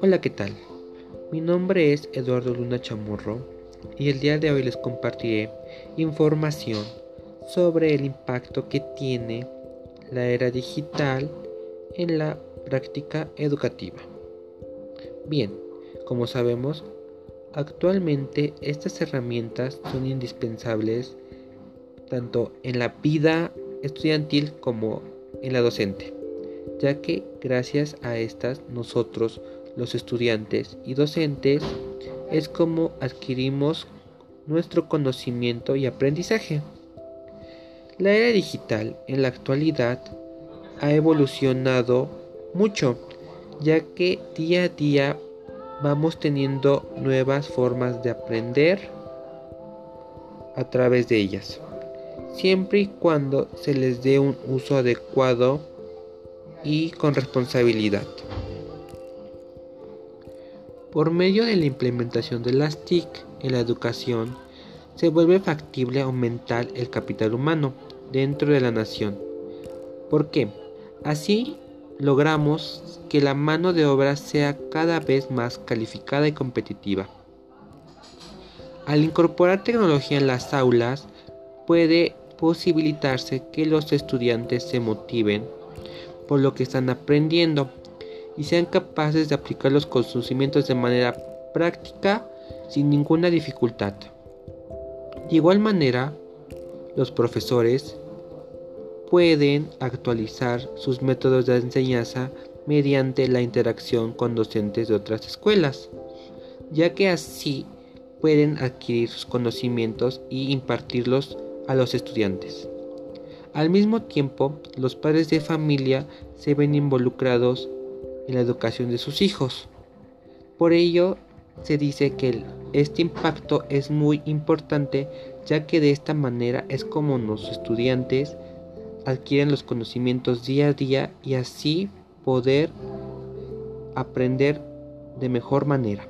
Hola, ¿qué tal? Mi nombre es Eduardo Luna Chamorro y el día de hoy les compartiré información sobre el impacto que tiene la era digital en la práctica educativa. Bien, como sabemos, actualmente estas herramientas son indispensables tanto en la vida estudiantil como en la docente, ya que gracias a estas nosotros, los estudiantes y docentes, es como adquirimos nuestro conocimiento y aprendizaje. La era digital en la actualidad ha evolucionado mucho, ya que día a día vamos teniendo nuevas formas de aprender a través de ellas, siempre y cuando se les dé un uso adecuado y con responsabilidad. Por medio de la implementación de las TIC en la educación, se vuelve factible aumentar el capital humano dentro de la nación. ¿Por qué? Así logramos que la mano de obra sea cada vez más calificada y competitiva. Al incorporar tecnología en las aulas, puede posibilitarse que los estudiantes se motiven por lo que están aprendiendo y sean capaces de aplicar los conocimientos de manera práctica sin ninguna dificultad. De igual manera, los profesores pueden actualizar sus métodos de enseñanza mediante la interacción con docentes de otras escuelas, ya que así pueden adquirir sus conocimientos y impartirlos a los estudiantes. Al mismo tiempo, los padres de familia se ven involucrados en la educación de sus hijos. Por ello, se dice que este impacto es muy importante ya que de esta manera es como los estudiantes adquieren los conocimientos día a día y así poder aprender de mejor manera.